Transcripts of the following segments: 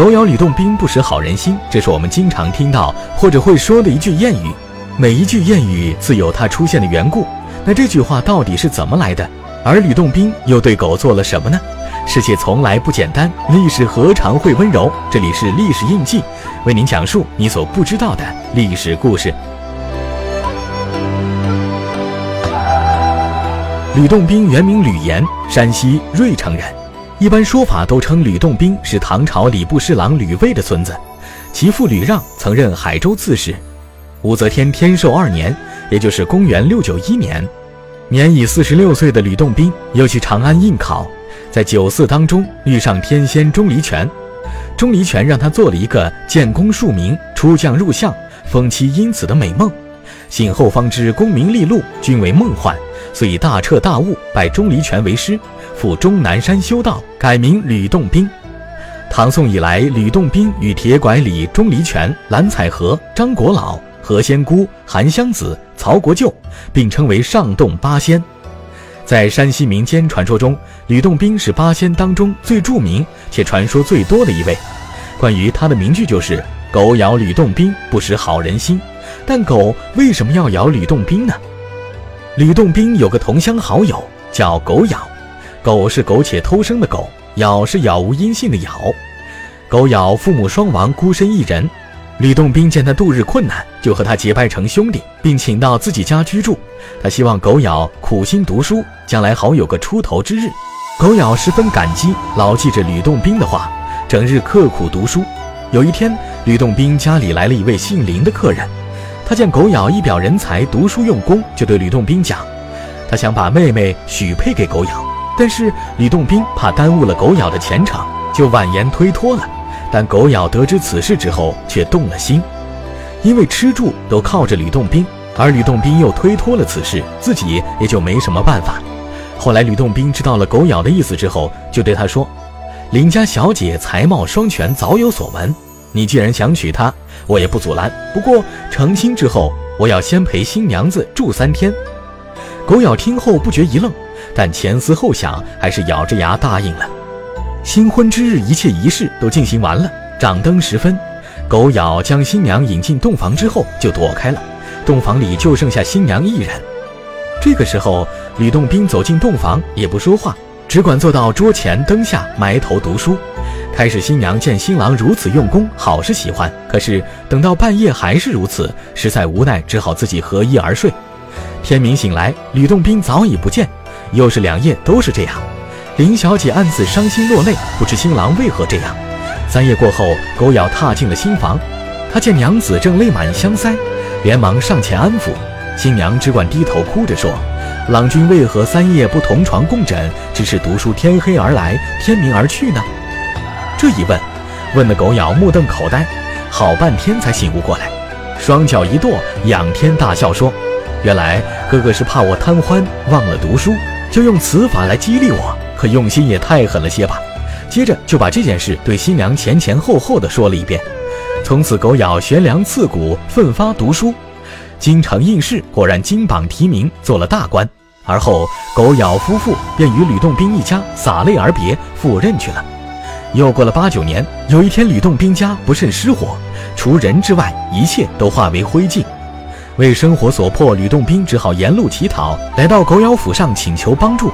狗咬吕洞宾，不识好人心，这是我们经常听到或者会说的一句谚语。每一句谚语自有它出现的缘故。那这句话到底是怎么来的？而吕洞宾又对狗做了什么呢？世界从来不简单，历史何尝会温柔？这里是历史印记，为您讲述你所不知道的历史故事。吕洞宾原名吕岩，山西芮城人。一般说法都称吕洞宾是唐朝礼部侍郎吕卫的孙子，其父吕让曾任海州刺史。武则天天寿二年，也就是公元六九一年，年已四十六岁的吕洞宾又去长安应考，在酒肆当中遇上天仙钟离权，钟离权让他做了一个建功树名、出将入相、封妻因此的美梦。醒后方知功名利禄均为梦幻，遂以大彻大悟，拜钟离权为师。赴终南山修道，改名吕洞宾。唐宋以来，吕洞宾与铁拐李、钟离权、蓝采和、张国老、何仙姑、韩湘子、曹国舅并称为上洞八仙。在山西民间传说中，吕洞宾是八仙当中最著名且传说最多的一位。关于他的名句就是“狗咬吕洞宾，不识好人心”。但狗为什么要咬吕洞宾呢？吕洞宾有个同乡好友叫狗咬。狗是苟且偷生的狗，咬是杳无音信的杳。狗咬父母双亡，孤身一人。吕洞宾见他度日困难，就和他结拜成兄弟，并请到自己家居住。他希望狗咬苦心读书，将来好有个出头之日。狗咬十分感激，牢记着吕洞宾的话，整日刻苦读书。有一天，吕洞宾家里来了一位姓林的客人，他见狗咬一表人才，读书用功，就对吕洞宾讲，他想把妹妹许配给狗咬。但是吕洞宾怕耽误了狗咬的前程，就婉言推脱了。但狗咬得知此事之后，却动了心，因为吃住都靠着吕洞宾，而吕洞宾又推脱了此事，自己也就没什么办法。后来吕洞宾知道了狗咬的意思之后，就对他说：“林家小姐才貌双全，早有所闻。你既然想娶她，我也不阻拦。不过成亲之后，我要先陪新娘子住三天。”狗咬听后不觉一愣。但前思后想，还是咬着牙答应了。新婚之日，一切仪式都进行完了。掌灯时分，狗咬将新娘引进洞房之后，就躲开了。洞房里就剩下新娘一人。这个时候，吕洞宾走进洞房，也不说话，只管坐到桌前灯下埋头读书。开始，新娘见新郎如此用功，好是喜欢。可是等到半夜还是如此，实在无奈，只好自己合衣而睡。天明醒来，吕洞宾早已不见。又是两夜都是这样，林小姐暗自伤心落泪，不知新郎为何这样。三夜过后，狗咬踏进了新房，他见娘子正泪满香腮，连忙上前安抚。新娘只管低头哭着说：“郎君为何三夜不同床共枕，只是读书天黑而来，天明而去呢？”这一问，问的狗咬目瞪口呆，好半天才醒悟过来，双脚一跺，仰天大笑说：“原来哥哥是怕我贪欢，忘了读书。”就用此法来激励我，可用心也太狠了些吧。接着就把这件事对新娘前前后后的说了一遍。从此狗咬悬梁刺股，奋发读书，京城应试，果然金榜题名，做了大官。而后狗咬夫妇便与吕洞宾一家洒泪而别，赴任去了。又过了八九年，有一天吕洞宾家不慎失火，除人之外，一切都化为灰烬。为生活所迫，吕洞宾只好沿路乞讨，来到狗咬府上请求帮助。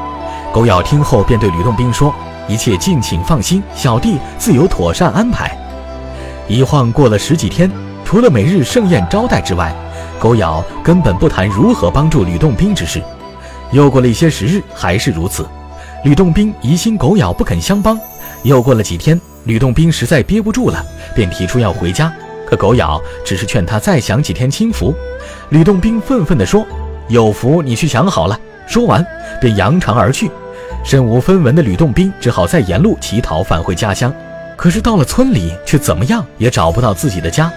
狗咬听后便对吕洞宾说：“一切敬请放心，小弟自有妥善安排。”一晃过了十几天，除了每日盛宴招待之外，狗咬根本不谈如何帮助吕洞宾之事。又过了一些时日，还是如此。吕洞宾疑心狗咬不肯相帮。又过了几天，吕洞宾实在憋不住了，便提出要回家。可狗咬只是劝他再享几天清福。吕洞宾愤愤地说：“有福你去享好了。”说完便扬长而去。身无分文的吕洞宾只好再沿路乞讨返回家乡。可是到了村里，却怎么样也找不到自己的家。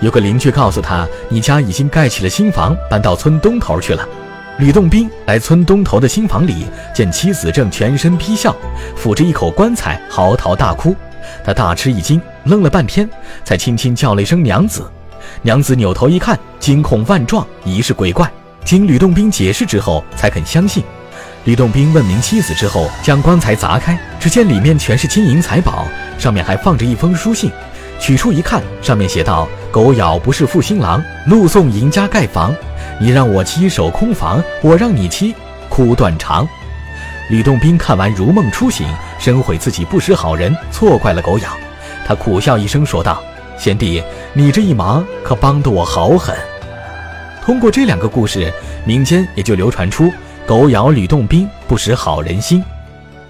有个邻居告诉他：“你家已经盖起了新房，搬到村东头去了。”吕洞宾来村东头的新房里，见妻子正全身披孝，抚着一口棺材嚎啕大哭。他大吃一惊，愣了半天，才轻轻叫了一声“娘子”。娘子扭头一看，惊恐万状，疑是鬼怪。经吕洞宾解释之后，才肯相信。吕洞宾问明妻子之后，将棺材砸开，只见里面全是金银财宝，上面还放着一封书信。取出一看，上面写道：“狗咬不是负心郎，怒送赢家盖房。你让我妻守空房，我让你妻哭断肠。”吕洞宾看完如梦初醒，深悔自己不识好人，错怪了狗咬。他苦笑一声说道：“贤弟，你这一忙可帮得我好狠。”通过这两个故事，民间也就流传出狗咬吕洞宾不识好人心。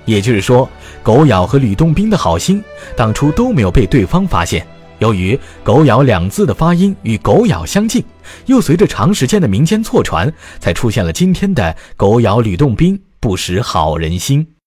也就是说，狗咬和吕洞宾的好心当初都没有被对方发现。由于“狗咬”两字的发音与“狗咬”相近，又随着长时间的民间错传，才出现了今天的“狗咬吕洞宾不识好人心”。